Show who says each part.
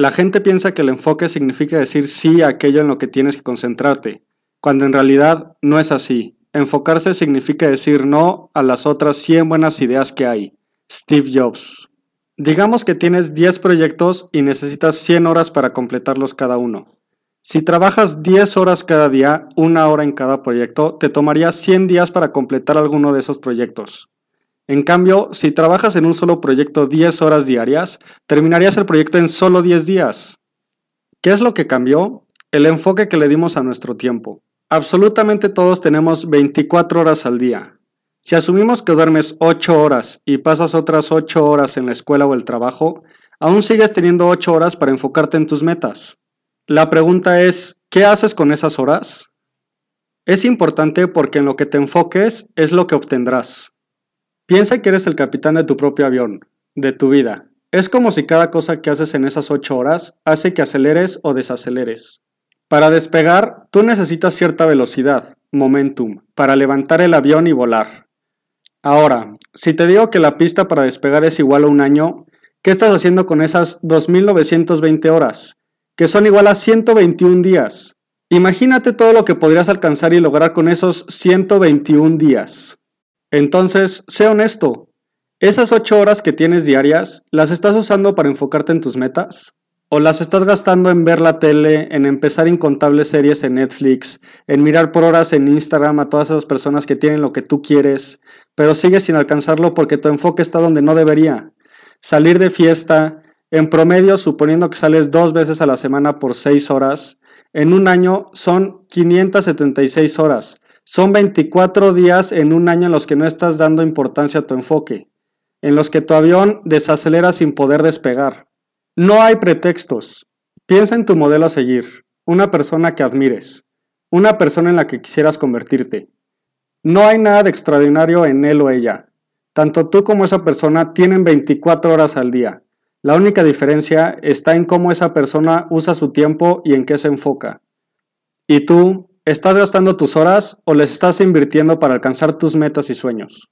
Speaker 1: La gente piensa que el enfoque significa decir sí a aquello en lo que tienes que concentrarte, cuando en realidad no es así. Enfocarse significa decir no a las otras 100 buenas ideas que hay. Steve Jobs. Digamos que tienes 10 proyectos y necesitas 100 horas para completarlos cada uno. Si trabajas 10 horas cada día, una hora en cada proyecto, te tomaría 100 días para completar alguno de esos proyectos. En cambio, si trabajas en un solo proyecto 10 horas diarias, terminarías el proyecto en solo 10 días. ¿Qué es lo que cambió? El enfoque que le dimos a nuestro tiempo. Absolutamente todos tenemos 24 horas al día. Si asumimos que duermes 8 horas y pasas otras 8 horas en la escuela o el trabajo, aún sigues teniendo 8 horas para enfocarte en tus metas. La pregunta es, ¿qué haces con esas horas? Es importante porque en lo que te enfoques es lo que obtendrás. Piensa que eres el capitán de tu propio avión, de tu vida. Es como si cada cosa que haces en esas 8 horas hace que aceleres o desaceleres. Para despegar, tú necesitas cierta velocidad, momentum, para levantar el avión y volar. Ahora, si te digo que la pista para despegar es igual a un año, ¿qué estás haciendo con esas 2.920 horas? Que son igual a 121 días. Imagínate todo lo que podrías alcanzar y lograr con esos 121 días. Entonces, sé honesto. ¿Esas 8 horas que tienes diarias, las estás usando para enfocarte en tus metas? ¿O las estás gastando en ver la tele, en empezar incontables series en Netflix, en mirar por horas en Instagram a todas esas personas que tienen lo que tú quieres, pero sigues sin alcanzarlo porque tu enfoque está donde no debería? Salir de fiesta, en promedio, suponiendo que sales dos veces a la semana por 6 horas, en un año son 576 horas. Son 24 días en un año en los que no estás dando importancia a tu enfoque, en los que tu avión desacelera sin poder despegar. No hay pretextos. Piensa en tu modelo a seguir, una persona que admires, una persona en la que quisieras convertirte. No hay nada de extraordinario en él o ella. Tanto tú como esa persona tienen 24 horas al día. La única diferencia está en cómo esa persona usa su tiempo y en qué se enfoca. ¿Y tú, estás gastando tus horas o les estás invirtiendo para alcanzar tus metas y sueños?